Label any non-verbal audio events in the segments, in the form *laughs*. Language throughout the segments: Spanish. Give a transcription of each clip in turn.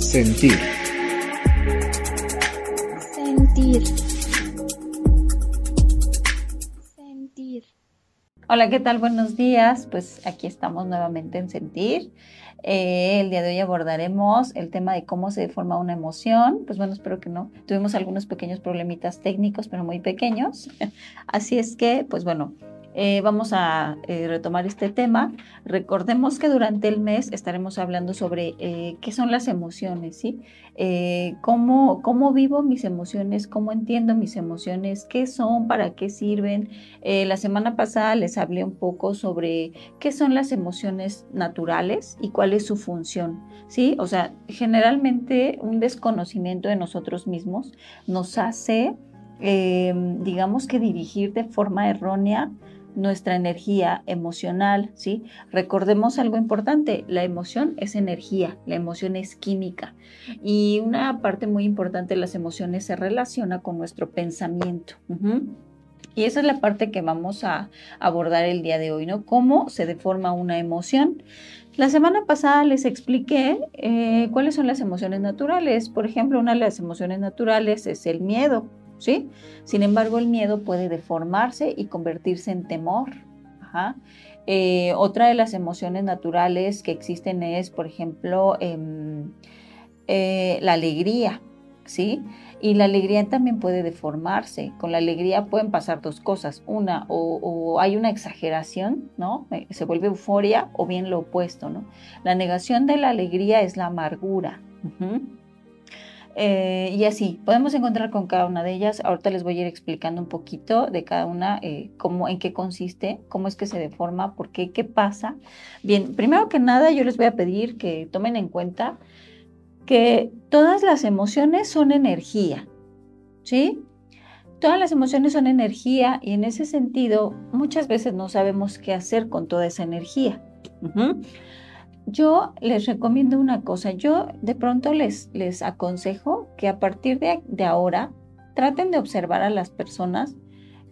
Sentir. Sentir. Sentir. Hola, ¿qué tal? Buenos días. Pues aquí estamos nuevamente en Sentir. Eh, el día de hoy abordaremos el tema de cómo se forma una emoción. Pues bueno, espero que no. Tuvimos algunos pequeños problemitas técnicos, pero muy pequeños. *laughs* Así es que, pues bueno, eh, vamos a eh, retomar este tema. Recordemos que durante el mes estaremos hablando sobre eh, qué son las emociones, ¿sí? Cómo, cómo, vivo mis emociones, cómo entiendo mis emociones, qué son, para qué sirven. la semana pasada les hablé un poco sobre qué son las emociones naturales y cuál es su función, ¿sí? O sea, generalmente un desconocimiento de nosotros mismos nos hace, digamos que dirigir de forma errónea nuestra energía emocional, ¿sí? Recordemos algo importante, la emoción es energía, la emoción es química y una parte muy importante de las emociones se relaciona con nuestro pensamiento. Y esa es la parte que vamos a abordar el día de hoy, ¿no? ¿Cómo se deforma una emoción? La semana pasada les expliqué eh, cuáles son las emociones naturales. Por ejemplo, una de las emociones naturales es el miedo. Sin embargo, el miedo puede deformarse y convertirse en temor. Eh, otra de las emociones naturales que existen es, por ejemplo, em, eh, la alegría, ¿sí? Y la alegría también puede deformarse. Con la alegría pueden pasar dos cosas. Una, o, hay una exageración, ¿no? Eh, se vuelve euforia o bien lo opuesto, ¿no? La negación de la alegría es la amargura. Eh, y así, podemos encontrar con cada una de ellas. Ahorita les voy a ir explicando un poquito de cada una, eh, cómo, en qué consiste, cómo es que se deforma, por qué, qué pasa. Bien, primero que nada, yo les voy a pedir que tomen en cuenta que todas las emociones son energía, ¿sí? Todas las emociones son energía y en ese sentido muchas veces no sabemos qué hacer con toda esa energía yo les recomiendo una cosa. Yo de pronto les, les aconsejo que a partir de, ahora traten de observar a las personas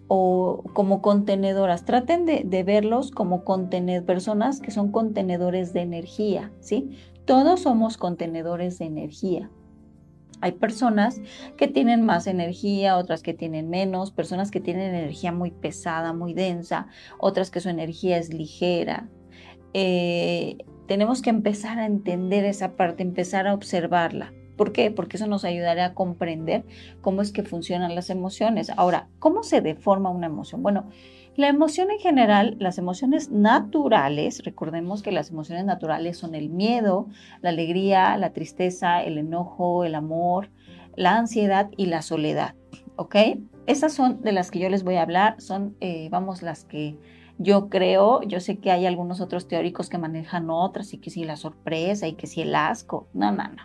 o como contenedoras. Traten de, de verlos como personas que son contenedores de energía, ¿sí? Todos somos contenedores de energía. Hay personas que tienen más energía, otras que tienen menos, personas que tienen energía muy pesada, muy densa, otras que su energía es ligera. Eh, tenemos que empezar a entender esa parte, empezar a observarla. ¿Por qué? Porque eso nos ayudará a comprender cómo es que funcionan las emociones. Ahora, ¿cómo se deforma una emoción? Bueno, la emoción en general, las emociones naturales, recordemos que las emociones naturales son el miedo, la alegría, la tristeza, el enojo, el amor, la ansiedad y la soledad. ¿Ok? Esas son de las que yo les voy a hablar, son, eh, vamos, las que yo creo, yo sé que hay algunos otros teóricos que manejan otras y que si la sorpresa y que si el asco, no, no, no.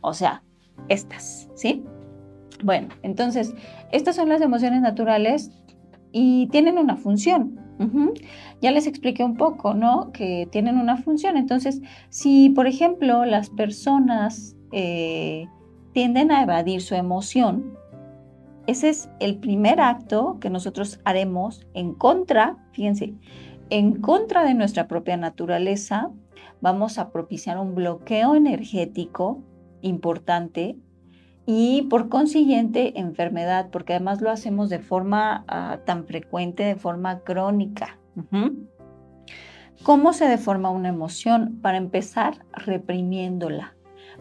O sea, estas, ¿sí? Bueno, entonces, estas son las emociones naturales y tienen una función. Ya les expliqué un poco, ¿no? Que tienen una función. Entonces, si, por ejemplo, las personas eh, tienden a evadir su emoción, ese es el primer acto que nosotros haremos en contra, fíjense, en contra de nuestra propia naturaleza. Vamos a propiciar un bloqueo energético importante y por consiguiente enfermedad, porque además lo hacemos de forma ah, tan frecuente, de forma crónica. ¿Cómo se deforma una emoción? Para empezar, reprimiéndola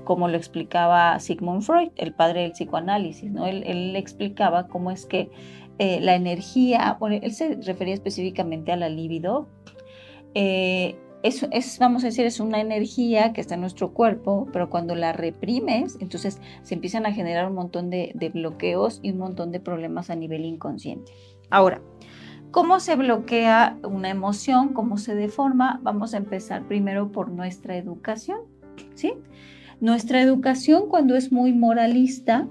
como lo explicaba Sigmund Freud, el padre del psicoanálisis, ¿no? Él, explicaba cómo es que eh, la energía, bueno, él se refería específicamente a la libido, eh, es, vamos a decir, es una energía que está en nuestro cuerpo, pero cuando la reprimes, entonces se empiezan a generar un montón de, de bloqueos y un montón de problemas a nivel inconsciente. Ahora, ¿Cómo se bloquea una emoción? ¿Cómo se deforma? Vamos a empezar primero por nuestra educación, ¿sí? Nuestra educación cuando es muy moralista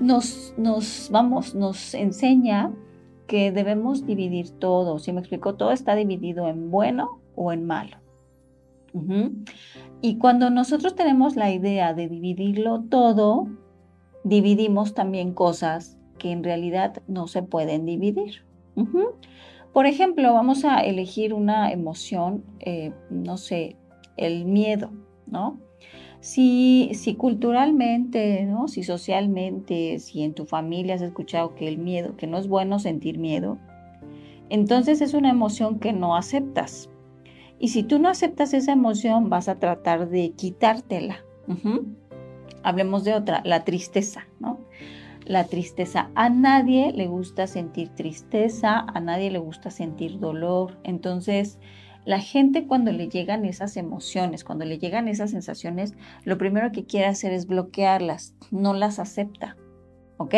nos, nos, vamos, nos enseña que debemos dividir todo. Si me explico, todo está dividido en bueno o en malo. Y cuando nosotros tenemos la idea de dividirlo todo, dividimos también cosas que en realidad no se pueden dividir. Por ejemplo, vamos a elegir una emoción, eh, no sé, el miedo, ¿no? Si, si culturalmente, ¿no? si socialmente, si en tu familia has escuchado que el miedo, que no es bueno sentir miedo, entonces es una emoción que no aceptas. Y si tú no aceptas esa emoción, vas a tratar de quitártela. Hablemos de otra, la tristeza, ¿no? La tristeza. A nadie le gusta sentir tristeza, a nadie le gusta sentir dolor. Entonces, la gente cuando le llegan esas emociones, cuando le llegan esas sensaciones, lo primero que quiere hacer es bloquearlas, no las acepta. ¿Ok?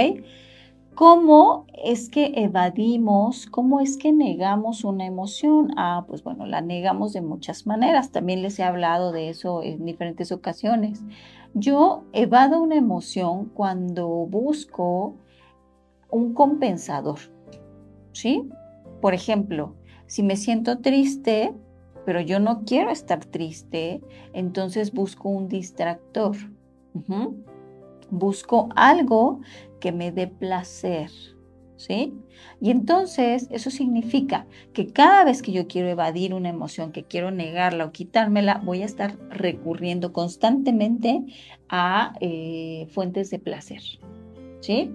¿Cómo es que evadimos, cómo es que negamos una emoción? Ah, pues bueno, la negamos de muchas maneras. También les he hablado de eso en diferentes ocasiones. Yo evado una emoción cuando busco un compensador. ¿Sí? Por ejemplo, si me siento triste, pero yo no quiero estar triste, entonces busco un distractor. Busco algo que me dé placer. ¿Sí? Y entonces eso significa que cada vez que yo quiero evadir una emoción, que quiero negarla o quitármela, voy a estar recurriendo constantemente a eh, fuentes de placer. ¿Sí?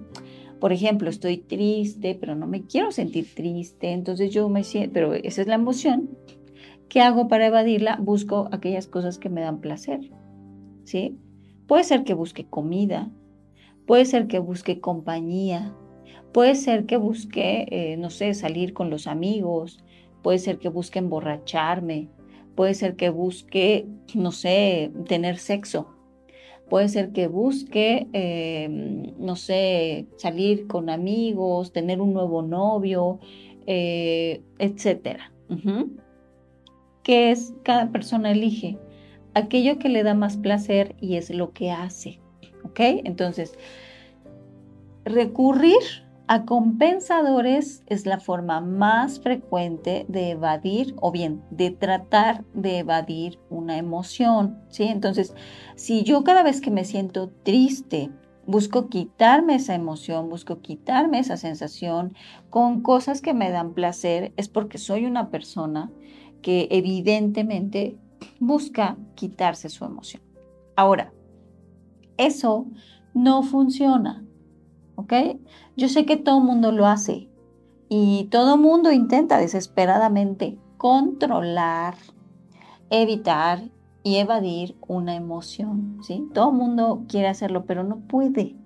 Por ejemplo, estoy triste, pero no me quiero sentir triste, entonces yo me siento, pero esa es la emoción. ¿Qué hago para evadirla? Busco aquellas cosas que me dan placer. ¿Sí? Puede ser que busque comida, puede ser que busque compañía, puede ser que busque, eh, no sé, salir con los amigos, puede ser que busque emborracharme, puede ser que busque, no sé, tener sexo. Puede ser que busque, em, no sé, salir con amigos, tener un nuevo novio, eh, etcétera. ¿Qué es? Cada persona elige aquello que le da más placer y es lo que hace. ¿Ok? Entonces, recurrir a compensadores es la forma más frecuente de evadir o bien de tratar de evadir una emoción, ¿sí? Entonces, si yo cada vez que me siento triste, busco quitarme esa emoción, busco quitarme esa sensación con cosas que me dan placer, es porque soy una persona que evidentemente busca quitarse su emoción. Ahora, eso no funciona. Yo sé que todo mundo lo hace y todo mundo intenta desesperadamente controlar, evitar y evadir una emoción, ¿sí? Todo mundo quiere hacerlo, pero no puede.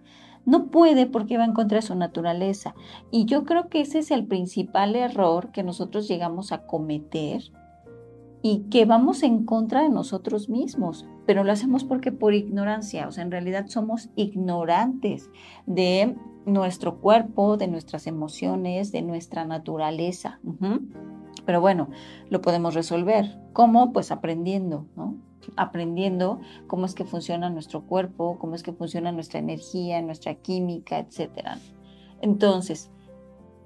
No puede porque va en contra de su naturaleza. Y yo creo que ese es el principal error que nosotros llegamos a cometer y que vamos en contra de nosotros mismos, pero lo hacemos porque por ignorancia, o sea, en realidad somos ignorantes de nuestro cuerpo, de nuestras emociones, de nuestra naturaleza. Pero bueno, lo podemos resolver. ¿Cómo? Pues aprendiendo, ¿no? Aprendiendo cómo es que funciona nuestro cuerpo, cómo es que funciona nuestra energía, nuestra química, etc. Entonces,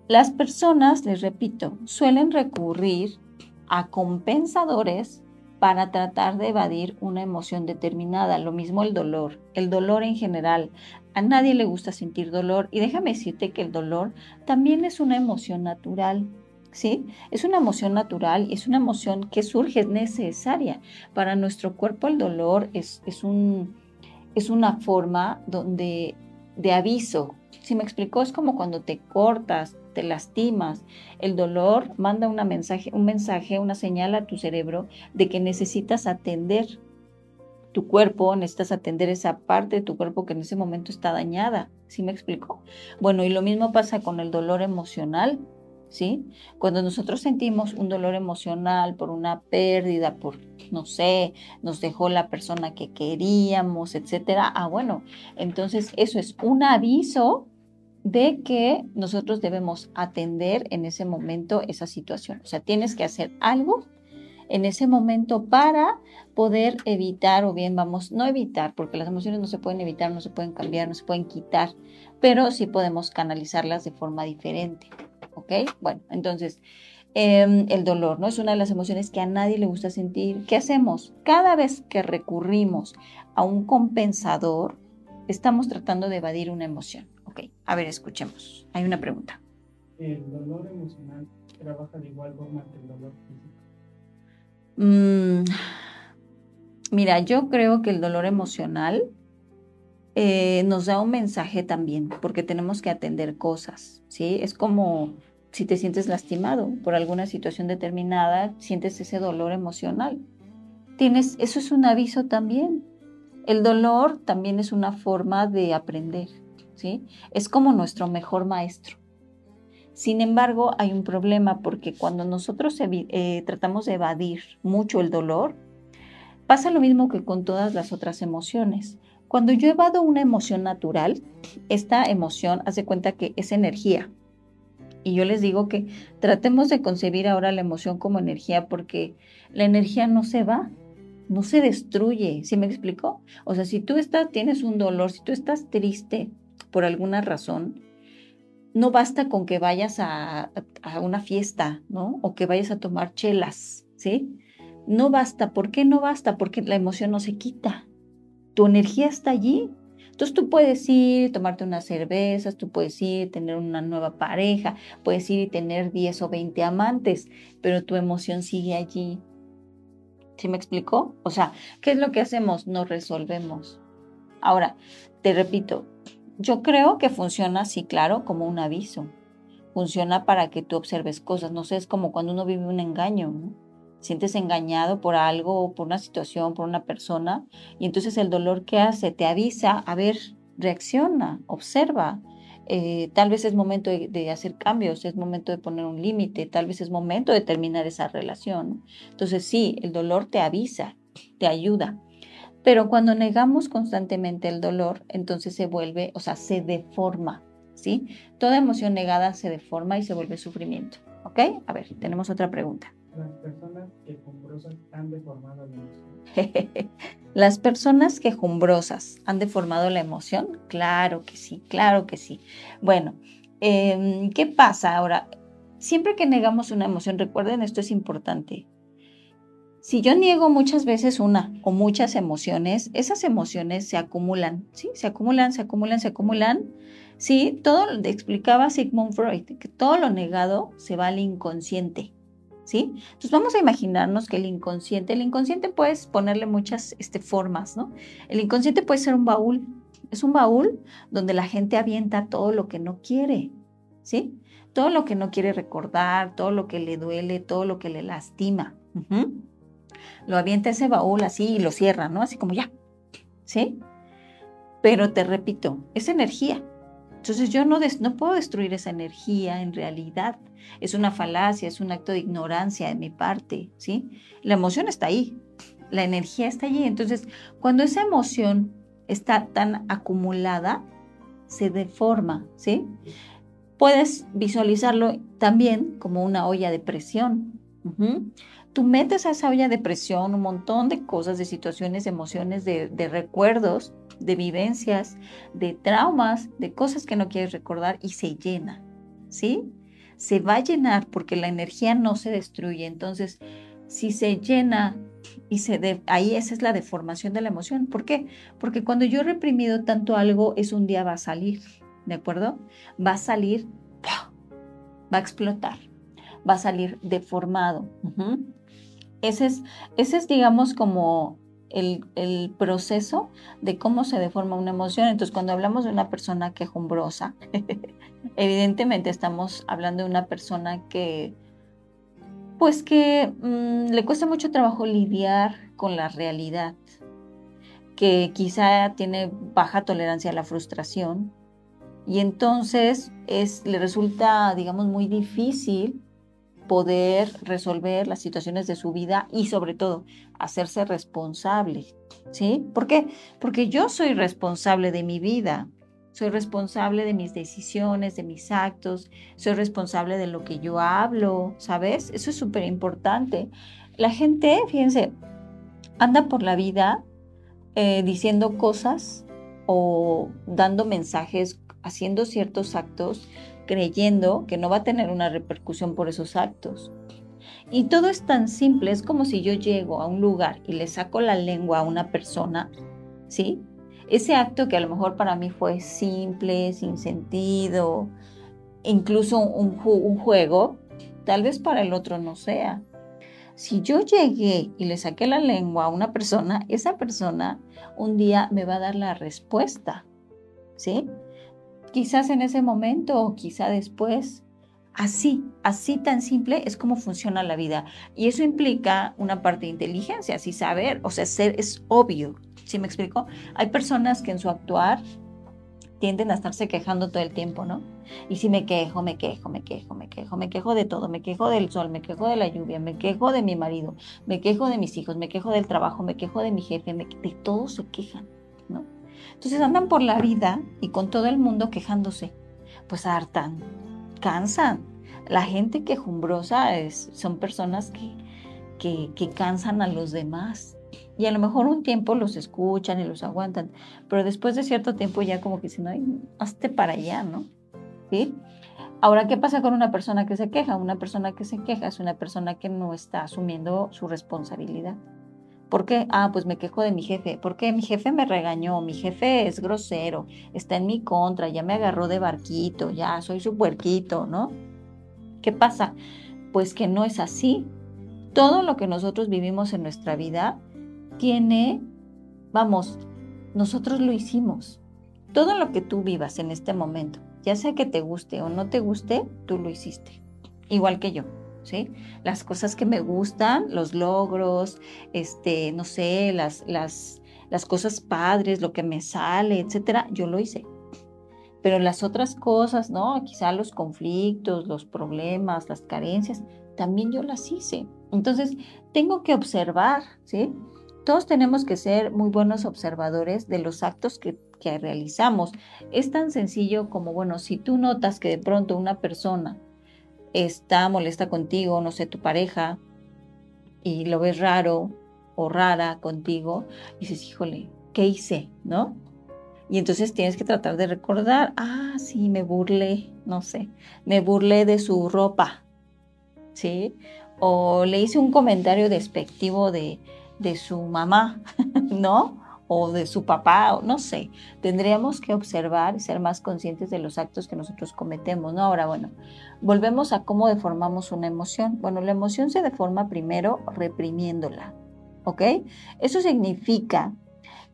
las personas, les repito, suelen recurrir a compensadores para tratar de evadir una emoción determinada. Lo mismo el dolor, el dolor en general. A nadie le gusta sentir dolor y déjame decirte que el dolor también es una emoción natural. ¿Sí? Es una emoción natural y es una emoción que surge, es necesaria. Para nuestro cuerpo el dolor es, es, un, es una forma donde, de aviso. Si me explicó, es como cuando te cortas, te lastimas. El dolor manda una mensaje, un mensaje, una señal a tu cerebro de que necesitas atender tu cuerpo, necesitas atender esa parte de tu cuerpo que en ese momento está dañada. ¿Sí me explico? Bueno, y lo mismo pasa con el dolor emocional. ¿Sí? Cuando nosotros sentimos un dolor emocional por una pérdida, por, no sé, nos dejó la persona que queríamos, etcétera, ah, bueno, entonces eso es un aviso de que nosotros debemos atender en ese momento esa situación. O sea, tienes que hacer algo en ese momento para poder evitar o bien vamos, no evitar, porque las emociones no se pueden evitar, no se pueden cambiar, no se pueden quitar, pero sí podemos canalizarlas de forma diferente. ¿Ok? Bueno, entonces, em, el dolor, ¿no? Es una de las emociones que a nadie le gusta sentir. ¿Qué hacemos? Cada vez que recurrimos a un compensador, estamos tratando de evadir una emoción. A ver, escuchemos. Hay una pregunta. ¿El dolor emocional trabaja de igual forma que el dolor físico? Mm, Mira, yo creo que el dolor emocional eh, nos da un mensaje también, porque tenemos que atender cosas, ¿sí? Es como si te sientes lastimado por alguna situación determinada, sientes ese dolor emocional. Tienes, eso es un aviso también. El dolor también es una forma de aprender, Es como nuestro mejor maestro. Sin embargo, hay un problema porque cuando nosotros eh, tratamos de evadir mucho el dolor, pasa lo mismo que con todas las otras emociones. Cuando yo evado una emoción natural, esta emoción hace cuenta que es energía. Y yo les digo que tratemos de concebir ahora la emoción como energía porque la energía no se va, no se destruye, ¿sí me explico? O sea, si tú estás, tienes un dolor, si tú estás triste por alguna razón, no basta con que vayas a, a una fiesta, ¿no? O que vayas a tomar chelas, ¿sí? No basta. ¿Por qué no basta? Porque la emoción no se quita. Tu energía está allí. Entonces tú puedes ir, tomarte unas cervezas, tú puedes ir, tener una nueva pareja, puedes ir y tener 10 o 20 amantes, pero tu emoción sigue allí. ¿Sí me explicó? O sea, ¿qué es lo que hacemos? Nos resolvemos. Ahora, te repito, yo creo que funciona así, claro, como un aviso. Funciona para que tú observes cosas. No sé, es como cuando uno vive un engaño, ¿no? sientes engañado por algo, por una situación, por una persona, y entonces el dolor que hace te avisa, a ver, reacciona, observa. Eh, tal vez es momento de, hacer cambios, es momento de poner un límite, tal vez es momento de terminar esa relación. Entonces sí, el dolor te avisa, te ayuda. Pero cuando negamos constantemente el dolor, entonces se vuelve, o sea, se deforma, ¿sí? Toda emoción negada se deforma y se vuelve sufrimiento, ¿ok? A ver, tenemos otra pregunta las personas quejumbrosas han deformado la emoción? *laughs* las personas quejumbrosas han deformado la emoción. Claro que sí, claro que sí. Bueno, em, ¿qué pasa ahora? Siempre que negamos una emoción, recuerden, esto es importante. Si yo niego muchas veces una o muchas emociones, esas emociones se acumulan, ¿sí? Se acumulan, se acumulan, se acumulan. Sí, todo lo explicaba Sigmund Freud, que todo lo negado se va al inconsciente. ¿sí? Entonces vamos a imaginarnos que el inconsciente, el inconsciente puedes ponerle muchas este, formas, ¿no? El inconsciente puede ser un baúl, es un baúl donde la gente avienta todo lo que no quiere, ¿sí? Todo lo que no quiere recordar, todo lo que le duele, todo lo que le lastima. Lo avienta ese baúl así y lo cierra, ¿no? Así como ya, ¿sí? Pero te repito, es energía. Entonces yo no, no puedo destruir esa energía en realidad. Es una falacia, es un acto de ignorancia de mi parte, ¿sí? La emoción está ahí, la energía está allí. Entonces, cuando esa emoción está tan acumulada, se deforma, ¿sí? Puedes visualizarlo también como una olla de presión. Tú metes a esa olla de presión un montón de cosas, de situaciones, emociones, de, de recuerdos, de vivencias, de traumas, de cosas que no quieres recordar y se llena, ¿sí? Se va a llenar porque la energía no se destruye. Entonces, si se llena y se de, ahí esa es la deformación de la emoción. ¿Por qué? Porque cuando yo he reprimido tanto algo, es un día va a salir, ¿de acuerdo? Va a salir, va a explotar, va a salir deformado. Ese es, ese es, digamos, como el, proceso de cómo se deforma una emoción. Entonces, cuando hablamos de una persona quejumbrosa, *laughs* evidentemente estamos hablando de una persona que, pues que mm, le cuesta mucho trabajo lidiar con la realidad, que quizá tiene baja tolerancia a la frustración y entonces es, le resulta, digamos, muy difícil poder resolver las situaciones de su vida y sobre todo hacerse responsable. ¿Sí? ¿Por qué? Porque yo soy responsable de mi vida, soy responsable de mis decisiones, de mis actos, soy responsable de lo que yo hablo, ¿sabes? Eso es súper importante. La gente, fíjense, anda por la vida eh, diciendo cosas o dando mensajes, haciendo ciertos actos creyendo que no va a tener una repercusión por esos actos. Y todo es tan simple, es como si yo llego a un lugar y le saco la lengua a una persona, ¿sí? Ese acto que a lo mejor para mí fue simple, sin sentido, incluso un, un juego, tal vez para el otro no sea. Si yo llegué y le saqué la lengua a una persona, esa persona un día me va a dar la respuesta, ¿sí? Quizás en ese momento o quizá después. Así, así tan simple es como funciona la vida. Y eso implica una parte de inteligencia, así saber, o sea, ser, es obvio. ¿Sí me explico? Hay personas que en su actuar tienden a estarse quejando todo el tiempo, ¿no? Y si me quejo, me quejo, me quejo, me quejo, me quejo de todo, me quejo del sol, me quejo de la lluvia, me quejo de mi marido, me quejo de mis hijos, me quejo del trabajo, me quejo de mi jefe, me, de todos se quejan. Entonces andan por la vida y con todo el mundo quejándose. Pues hartan, cansan. La gente quejumbrosa es, son personas que, que, cansan a los demás. Y a lo mejor un tiempo los escuchan y los aguantan, pero después de cierto tiempo ya como que dicen, ay, hazte para allá, ¿no? ¿Sí? Ahora, ¿qué pasa con una persona que se queja? Una persona que se queja es una persona que no está asumiendo su responsabilidad. ¿Por qué? Ah, pues me quejo de mi jefe. ¿Por qué? Mi jefe me regañó, mi jefe es grosero, está en mi contra, ya me agarró de barquito, ya soy su puerquito, ¿no? ¿Qué pasa? Pues que no es así. Todo lo que nosotros vivimos en nuestra vida tiene, vamos, nosotros lo hicimos. Todo lo que tú vivas en este momento, ya sea que te guste o no te guste, tú lo hiciste. Igual que yo, ¿sí? Las cosas que me gustan, los logros, este, no sé, las, las, las cosas padres, lo que me sale, etcétera, yo lo hice. Pero las otras cosas, ¿no? Quizá los conflictos, los problemas, las carencias, también yo las hice. Entonces, tengo que observar, ¿sí? Todos tenemos que ser muy buenos observadores de los actos que, realizamos. Es tan sencillo como, bueno, si tú notas que de pronto una persona está molesta contigo, no sé, tu pareja, y lo ves raro o rara contigo, dices, híjole, ¿qué hice? ¿No? Y entonces tienes que tratar de recordar, ah, sí, me burlé, no sé, me burlé de su ropa, ¿sí? O le hice un comentario despectivo de, de su mamá, *laughs* ¿no? O de su papá, o no sé. Tendríamos que observar y ser más conscientes de los actos que nosotros cometemos, ¿no? Ahora, bueno, volvemos a cómo deformamos una emoción. Bueno, la emoción se deforma primero reprimiéndola, ¿ok? Eso significa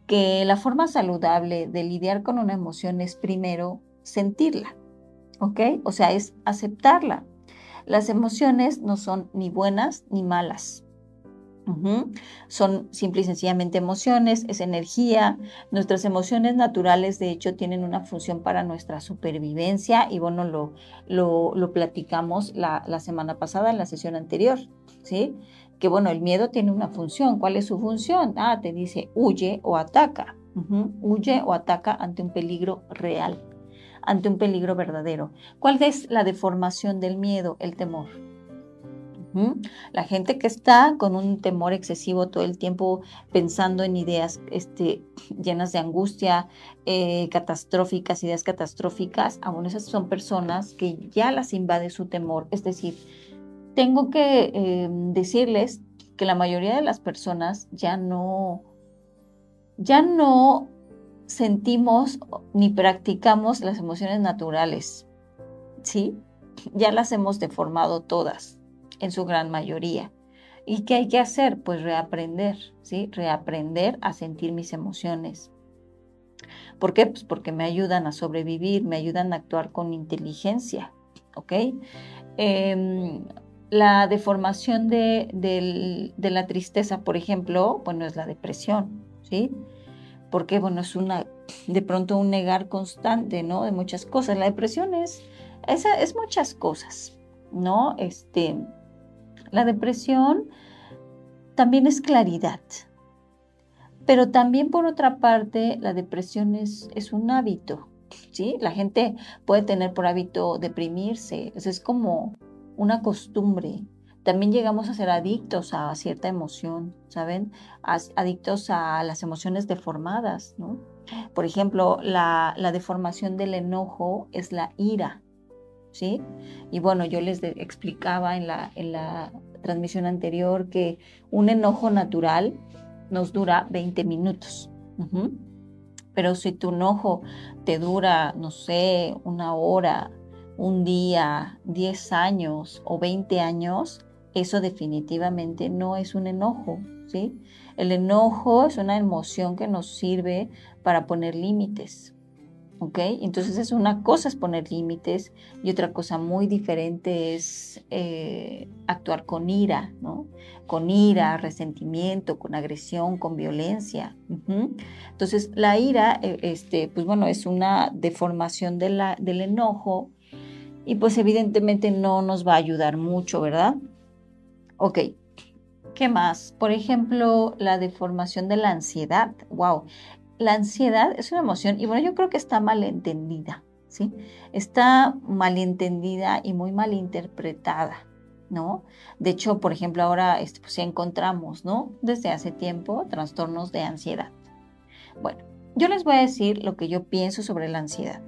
que la forma saludable de lidiar con una emoción es primero sentirla, ¿ok? O sea, es aceptarla. Las emociones no son ni buenas ni malas, son simple y sencillamente emociones, es energía. Nuestras emociones naturales, de hecho, tienen una función para nuestra supervivencia y bueno, lo, lo, platicamos la, semana pasada en la sesión anterior, ¿sí? Que bueno, el miedo tiene una función. ¿Cuál es su función? Ah, te dice huye o ataca. Huye o ataca ante un peligro real, ante un peligro verdadero. ¿Cuál es la deformación del miedo? El temor. La gente que está con un temor excesivo todo el tiempo pensando en ideas este, *clears throat* llenas de angustia, eh, catastróficas, ideas catastróficas, aún esas son personas que ya las invade su temor. Es decir, tengo que em, decirles que la mayoría de las personas ya no, ya no sentimos ni practicamos las emociones naturales, ¿sí? Ya las hemos deformado todas en su gran mayoría. ¿Y qué hay que hacer? Pues reaprender, ¿sí? Reaprender a sentir mis emociones. ¿Por qué? Pues porque me ayudan a sobrevivir, me ayudan a actuar con inteligencia, ¿ok? Em, la deformación de, de, la tristeza, por ejemplo, bueno, es la depresión, ¿sí? Porque, bueno, es una, de pronto un negar constante, ¿no? De muchas cosas. La depresión es, es, es muchas cosas, ¿no? Este, la depresión también es claridad, pero también por otra parte la depresión es, es un hábito, ¿sí? La gente puede tener por hábito deprimirse, es como una costumbre. También llegamos a ser adictos a cierta emoción, ¿saben? Adictos a las emociones deformadas, ¿no? Por ejemplo, la, la deformación del enojo es la ira. ¿Sí? Y bueno, yo les explicaba en la, en la transmisión anterior que un enojo natural nos dura 20 minutos. Pero si tu enojo te dura, no sé, una hora, un día, 10 años o 20 años, eso definitivamente no es un enojo, ¿sí? El enojo es una emoción que nos sirve para poner límites, ¿ok? Entonces es una cosa es poner límites y otra cosa muy diferente es eh, actuar con ira, ¿no? Con ira, resentimiento, con agresión, con violencia. Entonces la ira, eh, este, pues bueno, es una deformación del enojo y pues evidentemente no nos va a ayudar mucho, ¿verdad? Ok, ¿qué más? Por ejemplo, la deformación de la ansiedad. Wow, la ansiedad es una emoción y bueno, yo creo que está malentendida, ¿sí? Está malentendida y muy mal interpretada, ¿no? De hecho, por ejemplo, ahora este, pues, encontramos, ¿no? Desde hace tiempo trastornos de ansiedad. Bueno, yo les voy a decir lo que yo pienso sobre la ansiedad.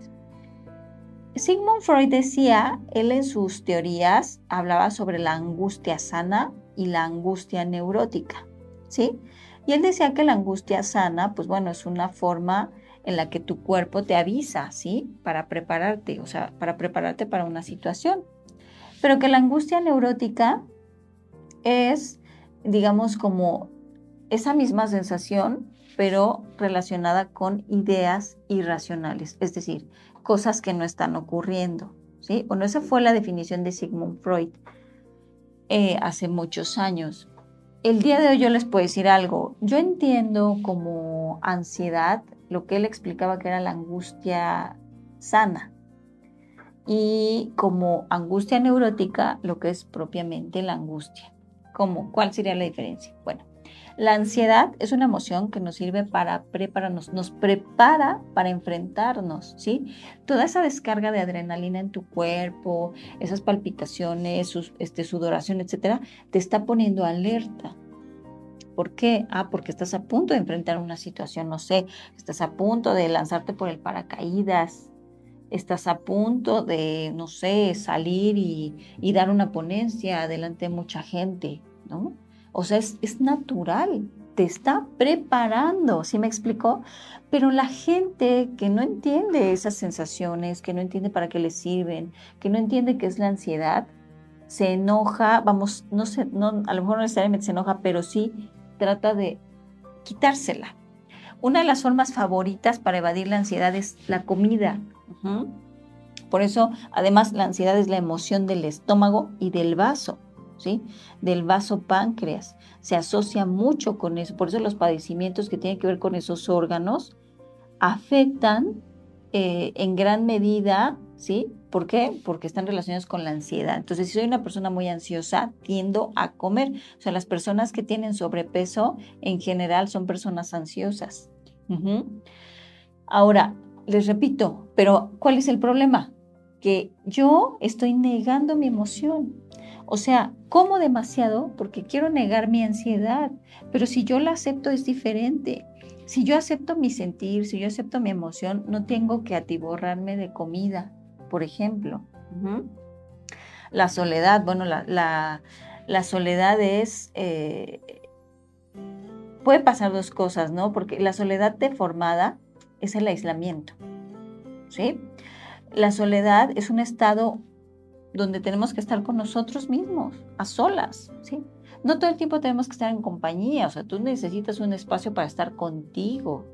Sigmund Freud decía, él en sus teorías hablaba sobre la angustia sana y la angustia neurótica, ¿sí? Y él decía que la angustia sana, pues bueno, es una forma en la que tu cuerpo te avisa, ¿sí? Para prepararte, o sea, para prepararte para una situación. Pero que la angustia neurótica es, digamos, como esa misma sensación, pero relacionada con ideas irracionales, es decir, cosas que no están ocurriendo, ¿sí? Bueno, esa fue la definición de Sigmund Freud eh, hace muchos años el día de hoy yo les puedo decir algo. Yo entiendo como ansiedad lo que él explicaba que era la angustia sana y como angustia neurótica lo que es propiamente la angustia. ¿Cómo? ¿Cuál sería la diferencia? Bueno, la ansiedad es una emoción que nos sirve para prepararnos, nos prepara para enfrentarnos, ¿sí? Toda esa descarga de adrenalina en tu cuerpo, esas palpitaciones, este, sudoración, etcétera, te está poniendo alerta. ¿Por qué? Ah, porque estás a punto de enfrentar una situación, no sé, estás a punto de lanzarte por el paracaídas, estás a punto de, no sé, salir y, y dar una ponencia delante de mucha gente, ¿no? O sea, es, natural, te está preparando, ¿sí me explicó? Pero la gente que no entiende esas sensaciones, que no entiende para qué le sirven, que no entiende qué es la ansiedad, se enoja, vamos, no sé, no, a lo mejor no necesariamente se enoja, pero sí trata de quitársela. Una de las formas favoritas para evadir la ansiedad es la comida. Por eso, además, la ansiedad es la emoción del estómago y del vaso. Del vaso páncreas. Se asocia mucho con eso. Por eso los padecimientos que tienen que ver con esos órganos afectan eh, en gran medida, ¿sí? ¿Por qué? Porque están relacionados con la ansiedad. Entonces, si soy una persona muy ansiosa, tiendo a comer. O sea, las personas que tienen sobrepeso en general son personas ansiosas. Ahora, les repito, pero ¿cuál es el problema? Que yo estoy negando mi emoción. O sea, como demasiado porque quiero negar mi ansiedad, pero si yo la acepto es diferente. Si yo acepto mi sentir, si yo acepto mi emoción, no tengo que atiborrarme de comida, por ejemplo. La soledad, bueno, la, soledad es... Eh, puede pasar dos cosas, ¿no? Porque la soledad deformada es el aislamiento, ¿sí? La soledad es un estado donde tenemos que estar con nosotros mismos, a solas, ¿sí? No todo el tiempo tenemos que estar en compañía, o sea, tú necesitas un espacio para estar contigo,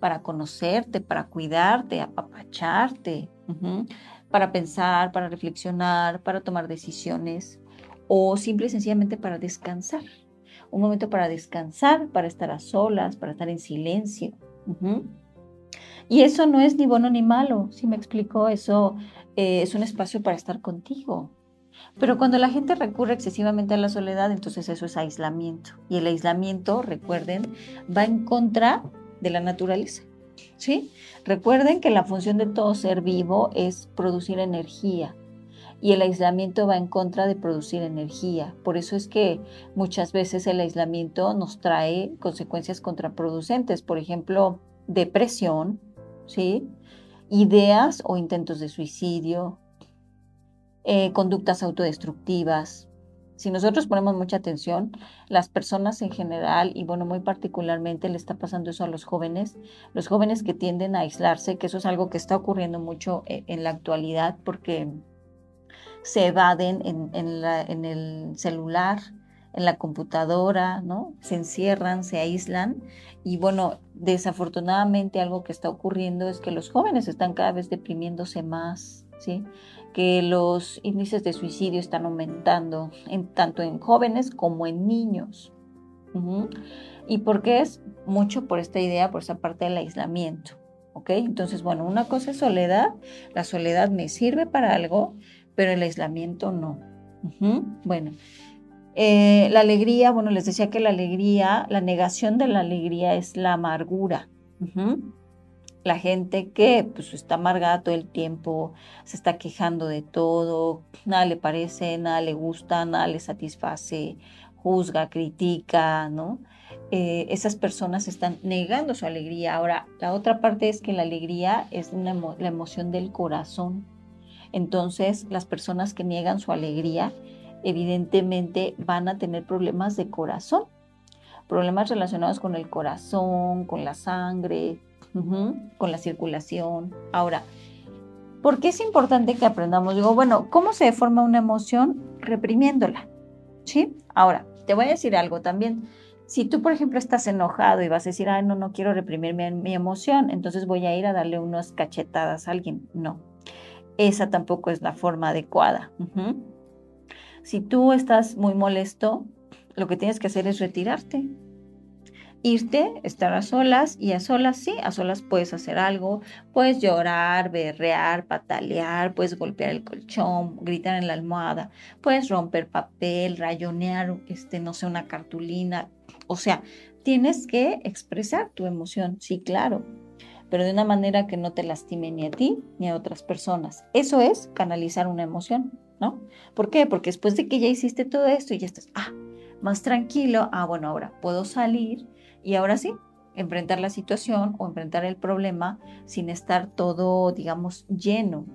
para conocerte, para cuidarte, apapacharte, para pensar, para reflexionar, para tomar decisiones o simple y sencillamente para descansar. Un momento para descansar, para estar a solas, para estar en silencio. Y eso no es ni bueno ni malo, si me explico, eso eh, es un espacio para estar contigo. Pero cuando la gente recurre excesivamente a la soledad, entonces eso es aislamiento. Y el aislamiento, recuerden, va en contra de la naturaleza. ¿sí? Recuerden que la función de todo ser vivo es producir energía. Y el aislamiento va en contra de producir energía. Por eso es que muchas veces el aislamiento nos trae consecuencias contraproducentes. Por ejemplo, depresión, ¿sí? Ideas o intentos de suicidio, eh, conductas autodestructivas. Si nosotros ponemos mucha atención, las personas en general, y bueno, muy particularmente le está pasando eso a los jóvenes, los jóvenes que tienden a aislarse, que eso es algo que está ocurriendo mucho eh, en la actualidad porque se evaden en, el celular, en la computadora, ¿no? Se encierran, se aíslan y bueno, desafortunadamente algo que está ocurriendo es que los jóvenes están cada vez deprimiéndose más, ¿sí? Que los índices de suicidio están aumentando, en, tanto en jóvenes como en niños. ¿Y por qué es? Mucho por esta idea, por esa parte del aislamiento. ¿Ok? Entonces, bueno, una cosa es soledad. La soledad me sirve para algo, pero el aislamiento no. Bueno, eh, la alegría, bueno, les decía que la alegría, la negación de la alegría es la amargura. La gente que pues, está amargada todo el tiempo, se está quejando de todo, nada le parece, nada le gusta, nada le satisface, juzga, critica, ¿no? Eh, esas personas están negando su alegría. Ahora, la otra parte es que la alegría es una la emoción del corazón. Entonces, las personas que niegan su alegría evidentemente van a tener problemas de corazón, problemas relacionados con el corazón, con la sangre, con la circulación. Ahora, ¿por qué es importante que aprendamos? Digo, bueno, ¿cómo se forma una emoción? Reprimiéndola. ¿Sí? Ahora, te voy a decir algo también. Si tú, por ejemplo, estás enojado y vas a decir, ay, no, no quiero reprimir mi, mi emoción, entonces voy a ir a darle unas cachetadas a alguien. No, esa tampoco es la forma adecuada. Si tú estás muy molesto, lo que tienes que hacer es retirarte. Irte, estar a solas y a solas, sí, a solas puedes hacer algo, puedes llorar, berrear, patalear, puedes golpear el colchón, gritar en la almohada, puedes romper papel, rayonear, este, no sé, una cartulina. O sea, tienes que expresar tu emoción, sí, claro, pero de una manera que no te lastime ni a ti ni a otras personas. Eso es canalizar una emoción. ¿No? ¿Por qué? Porque después de que ya hiciste todo esto y ya estás, ah, más tranquilo, ah, bueno, ahora puedo salir y ahora sí, enfrentar la situación o enfrentar el problema sin estar todo, digamos, lleno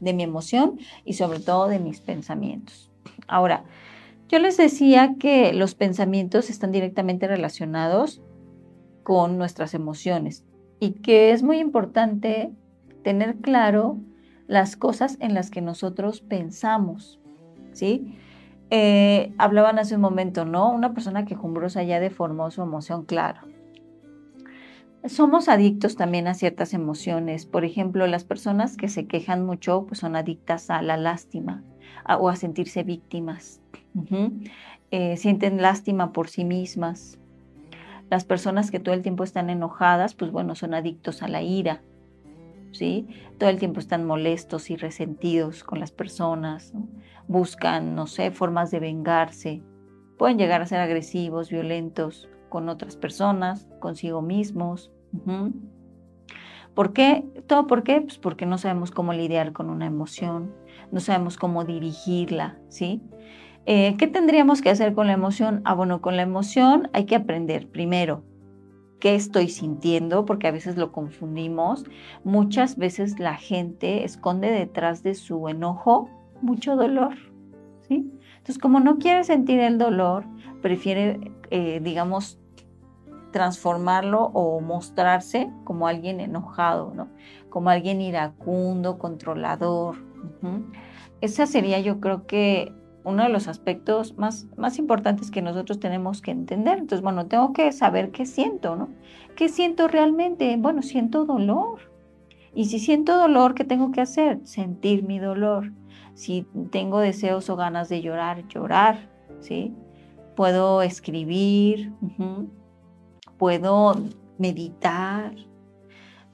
de mi emoción y sobre todo de mis pensamientos. Ahora, yo les decía que los pensamientos están directamente relacionados con nuestras emociones y que es muy importante tener claro las cosas en las que nosotros pensamos, ¿sí? Eh, hablaban hace un momento, ¿no? Una persona quejumbrosa ya deformó su emoción, claro. Somos adictos también a ciertas emociones. Por ejemplo, las personas que se quejan mucho pues son adictas a la lástima o a sentirse víctimas. Eh, sienten lástima por sí mismas. Las personas que todo el tiempo están enojadas, pues bueno, son adictos a la ira. Todo el tiempo están molestos y resentidos con las personas, buscan, no sé, formas de vengarse, pueden llegar a ser agresivos, violentos con otras personas, consigo mismos. ¿Por qué? ¿Todo por qué? Pues porque no sabemos cómo lidiar con una emoción, no sabemos cómo dirigirla, ¿sí? Eh, ¿Qué tendríamos que hacer con la emoción? Ah, bueno, con la emoción hay que aprender primero qué estoy sintiendo, porque a veces lo confundimos. Muchas veces la gente esconde detrás de su enojo mucho dolor, ¿sí? Entonces, como no quiere sentir el dolor, prefiere, eh, digamos, transformarlo o mostrarse como alguien enojado, ¿no? Como alguien iracundo, controlador. Esa sería, yo creo que uno de los aspectos más, más importantes que nosotros tenemos que entender. Entonces, bueno, tengo que saber qué siento, ¿no? ¿Qué siento realmente? Bueno, siento dolor. Y si siento dolor, ¿qué tengo que hacer? Sentir mi dolor. Si tengo deseos o ganas de llorar, llorar, ¿sí? Puedo escribir, puedo meditar,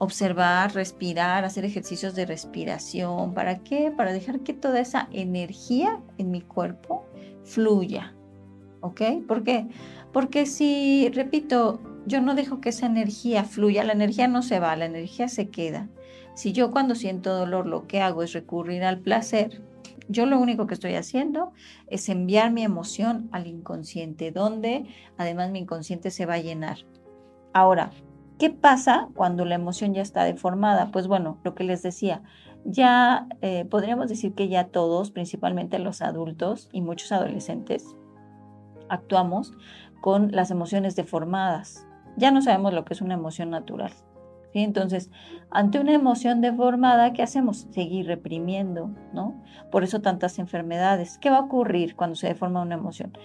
observar, respirar, hacer ejercicios de respiración. ¿Para qué? Para dejar que toda esa energía en mi cuerpo fluya. ¿Ok? ¿Por qué? Porque si, repito, yo no dejo que esa energía fluya, la energía no se va, la energía se queda. Si yo cuando siento dolor lo que hago es recurrir al placer, yo lo único que estoy haciendo es enviar mi emoción al inconsciente, donde además mi inconsciente se va a llenar. Ahora, ¿Qué pasa cuando la emoción ya está deformada? Pues bueno, lo que les decía, ya eh, podríamos decir que ya todos, principalmente los adultos y muchos adolescentes, actuamos con las emociones deformadas. Ya no sabemos lo que es una emoción natural. Entonces, ante una emoción deformada, ¿qué hacemos? Seguir reprimiendo, ¿no? Por eso tantas enfermedades. ¿Qué va a ocurrir cuando se deforma una emoción?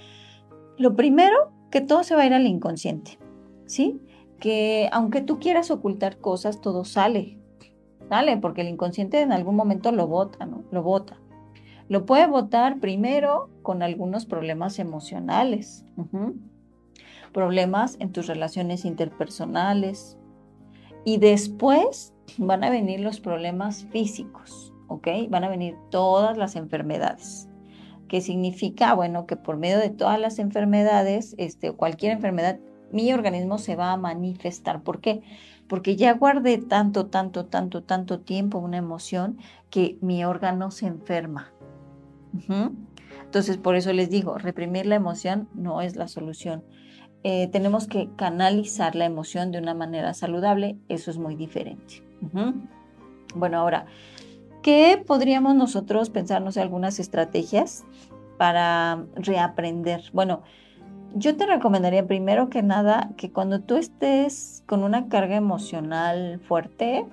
Lo primero, que todo se va a ir al inconsciente, ¿sí? Que aunque tú quieras ocultar cosas, todo sale, sale, porque el inconsciente en algún momento lo bota, ¿no? Lo bota. Lo puede votar primero con algunos problemas emocionales, problemas en tus relaciones interpersonales y después van a venir los problemas físicos, ¿ok? Van a venir todas las enfermedades. ¿Qué significa? Bueno, que por medio de todas las enfermedades, este, cualquier enfermedad, mi organismo se va a manifestar. ¿Por qué? Porque ya guardé tanto, tanto, tanto, tanto tiempo una emoción que mi órgano se enferma. Entonces, por eso les digo, reprimir la emoción no es la solución. Eh, tenemos que canalizar la emoción de una manera saludable, eso es muy diferente. Bueno, ahora, ¿qué podríamos nosotros pensarnos algunas estrategias para reaprender? Bueno, yo te recomendaría primero que nada que cuando tú estés con una carga emocional fuerte,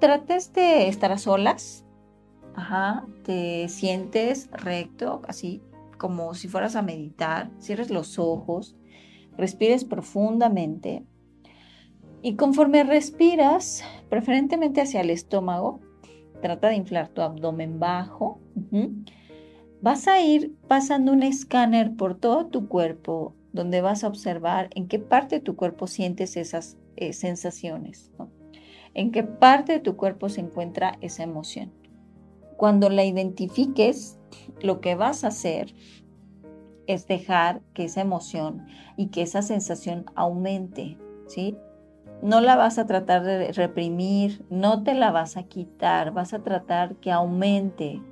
trates de estar a solas, Ajá, te sientes recto, así como si fueras a meditar, cierres los ojos, respires profundamente y conforme respiras, preferentemente hacia el estómago, trata de inflar tu abdomen bajo. Vas a ir pasando un escáner por todo tu cuerpo, donde vas a observar en qué parte de tu cuerpo sientes esas eh, sensaciones, en qué parte de tu cuerpo se encuentra esa emoción. Cuando la identifiques, lo que vas a hacer es dejar que esa emoción y que esa sensación aumente, ¿sí? No la vas a tratar de reprimir, no te la vas a quitar, vas a tratar que aumente.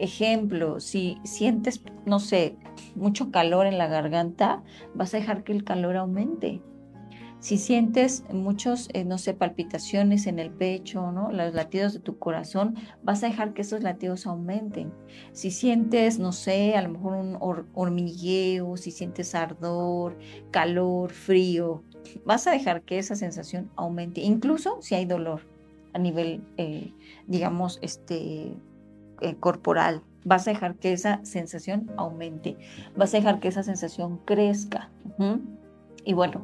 Ejemplo, si sientes, no sé, mucho calor en la garganta, vas a dejar que el calor aumente. Si sientes muchos, eh, no sé, palpitaciones en el pecho, ¿no? Los latidos de tu corazón, vas a dejar que esos latidos aumenten. Si sientes, no sé, a lo mejor un hormigueo, si sientes ardor, calor, frío, vas a dejar que esa sensación aumente, incluso si hay dolor a nivel, eh, digamos, este, eh, corporal. Vas a dejar que esa sensación aumente, vas a dejar que esa sensación crezca. Y bueno,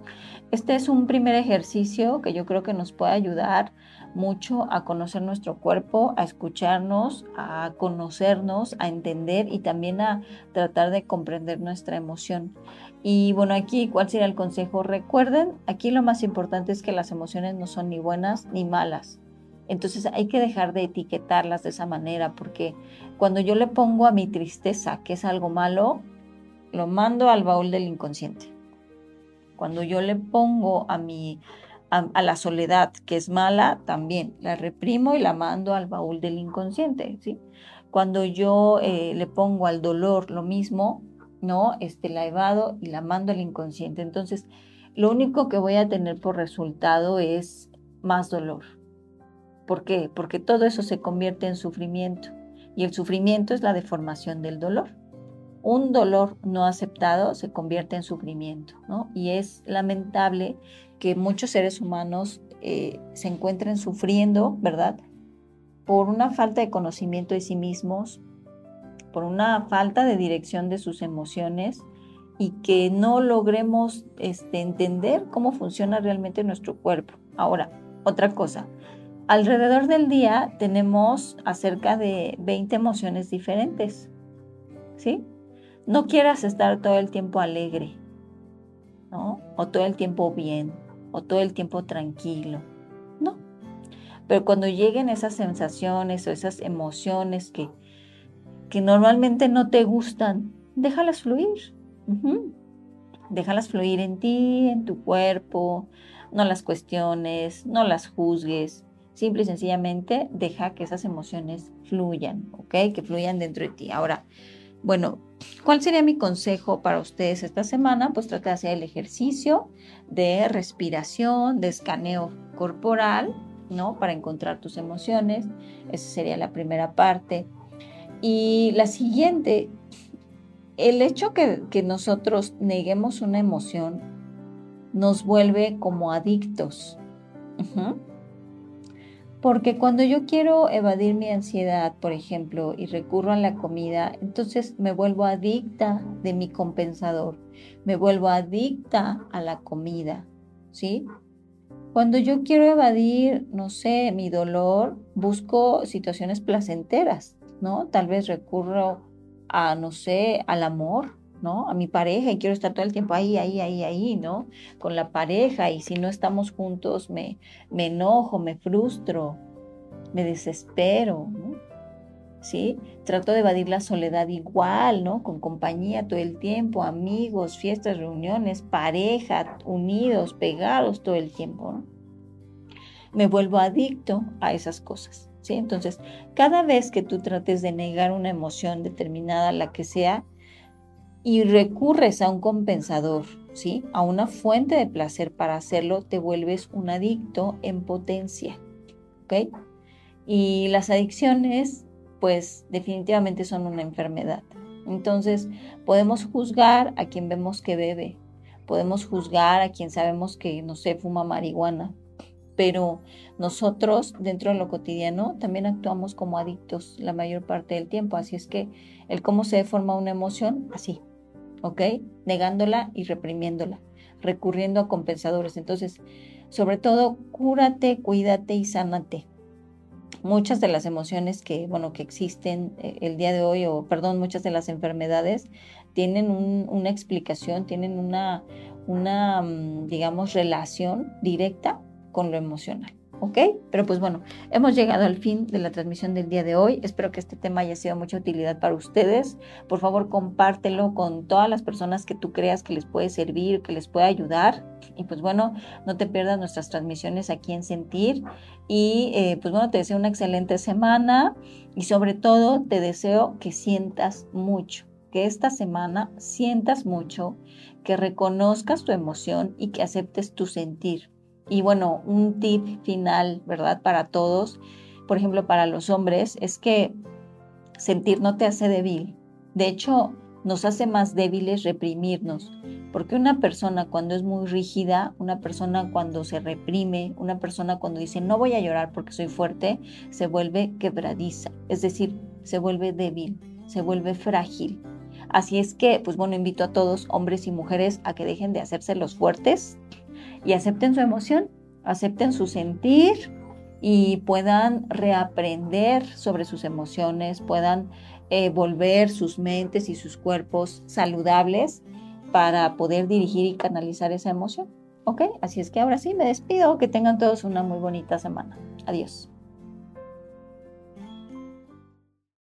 este es un primer ejercicio que yo creo que nos puede ayudar mucho a conocer nuestro cuerpo, a escucharnos, a conocernos, a entender y también a tratar de comprender nuestra emoción. Y bueno, aquí, ¿cuál sería el consejo? Recuerden, aquí lo más importante es que las emociones no son ni buenas ni malas. Entonces hay que dejar de etiquetarlas de esa manera, porque cuando yo le pongo a mi tristeza que es algo malo, lo mando al baúl del inconsciente. Cuando yo le pongo a mi a, la soledad que es mala, también la reprimo y la mando al baúl del inconsciente, ¿sí? Cuando yo eh, le pongo al dolor lo mismo, ¿no? Este, la evado y la mando al inconsciente. Entonces, lo único que voy a tener por resultado es más dolor. ¿Por qué? Porque todo eso se convierte en sufrimiento y el sufrimiento es la deformación del dolor un dolor no aceptado se convierte en sufrimiento, ¿no? Y es lamentable que muchos seres humanos eh, se encuentren sufriendo, ¿verdad? Por una falta de conocimiento de sí mismos, por una falta de dirección de sus emociones y que no logremos este, entender cómo funciona realmente nuestro cuerpo. Ahora, otra cosa, alrededor del día tenemos acerca de 20 emociones diferentes, ¿sí? no quieras estar todo el tiempo alegre, ¿no? O todo el tiempo bien, o todo el tiempo tranquilo, ¿no? Pero cuando lleguen esas sensaciones o esas emociones que, que normalmente no te gustan, déjalas fluir. Déjalas fluir en ti, en tu cuerpo, no las cuestiones, no las juzgues. Simple y sencillamente deja que esas emociones fluyan, ¿ok? Que fluyan dentro de ti. Ahora, bueno, ¿cuál sería mi consejo para ustedes esta semana? Pues trata de hacer el ejercicio de respiración, de escaneo corporal, ¿no? Para encontrar tus emociones. Esa sería la primera parte. Y la siguiente, el hecho que, que nosotros neguemos una emoción nos vuelve como adictos. Porque cuando yo quiero evadir mi ansiedad, por ejemplo, y recurro a la comida, entonces me vuelvo adicta de mi compensador, me vuelvo adicta a la comida, ¿sí? Cuando yo quiero evadir, no sé, mi dolor, busco situaciones placenteras, ¿no? Tal vez recurro a, no sé, al amor, ¿no? A mi pareja y quiero estar todo el tiempo ahí, ahí, ahí, ahí, ¿no? Con la pareja y si no estamos juntos me, me enojo, me frustro, me desespero. ¿Sí? Trato de evadir la soledad igual, ¿no? Con compañía todo el tiempo, amigos, fiestas, reuniones, pareja, unidos, pegados todo el tiempo. Me vuelvo adicto a esas cosas, ¿sí? Entonces, cada vez que tú trates de negar una emoción determinada, la que sea, y recurres a un compensador, ¿sí? A una fuente de placer para hacerlo, te vuelves un adicto en potencia, ¿ok? Y las adicciones, pues definitivamente son una enfermedad. Entonces, podemos juzgar a quien vemos que bebe, podemos juzgar a quien sabemos que, no sé, fuma marihuana, pero nosotros dentro de lo cotidiano también actuamos como adictos la mayor parte del tiempo. Así es que el cómo se forma una emoción, así, ¿ok? Negándola y reprimiéndola, recurriendo a compensadores. Entonces, sobre todo, cúrate, cuídate y sánate. Muchas de las emociones que, bueno, que existen eh, el día de hoy, o perdón, muchas de las enfermedades tienen un, una explicación, tienen una, una, mm, digamos, relación directa con lo emocional. ¿Ok? Pero pues bueno, hemos llegado al fin de la transmisión del día de hoy. Espero que este tema haya sido de mucha utilidad para ustedes. Por favor, compártelo con todas las personas que tú creas que les puede servir, que les puede ayudar. Y pues bueno, no te pierdas nuestras transmisiones aquí en Sentir. Y eh, pues bueno, te deseo una excelente semana y sobre todo te deseo que sientas mucho, que esta semana sientas mucho, que reconozcas tu emoción y que aceptes tu sentir y bueno, un tip final, ¿verdad? Para todos, por ejemplo, para los hombres, es que sentir no te hace débil. De hecho, nos hace más débiles reprimirnos. Porque una persona cuando es muy rígida, una persona cuando se reprime, una persona cuando dice no voy a llorar porque soy fuerte, se vuelve quebradiza. Es decir, se vuelve débil, se vuelve frágil. Así es que, pues bueno, invito a todos, hombres y mujeres, a que dejen de hacerse los fuertes y acepten su emoción, acepten su sentir y puedan reaprender sobre sus emociones, puedan eh, volver sus mentes y sus cuerpos saludables para poder dirigir y canalizar esa emoción. ¿Ok? Así es que ahora sí me despido. Que tengan todos una muy bonita semana. Adiós.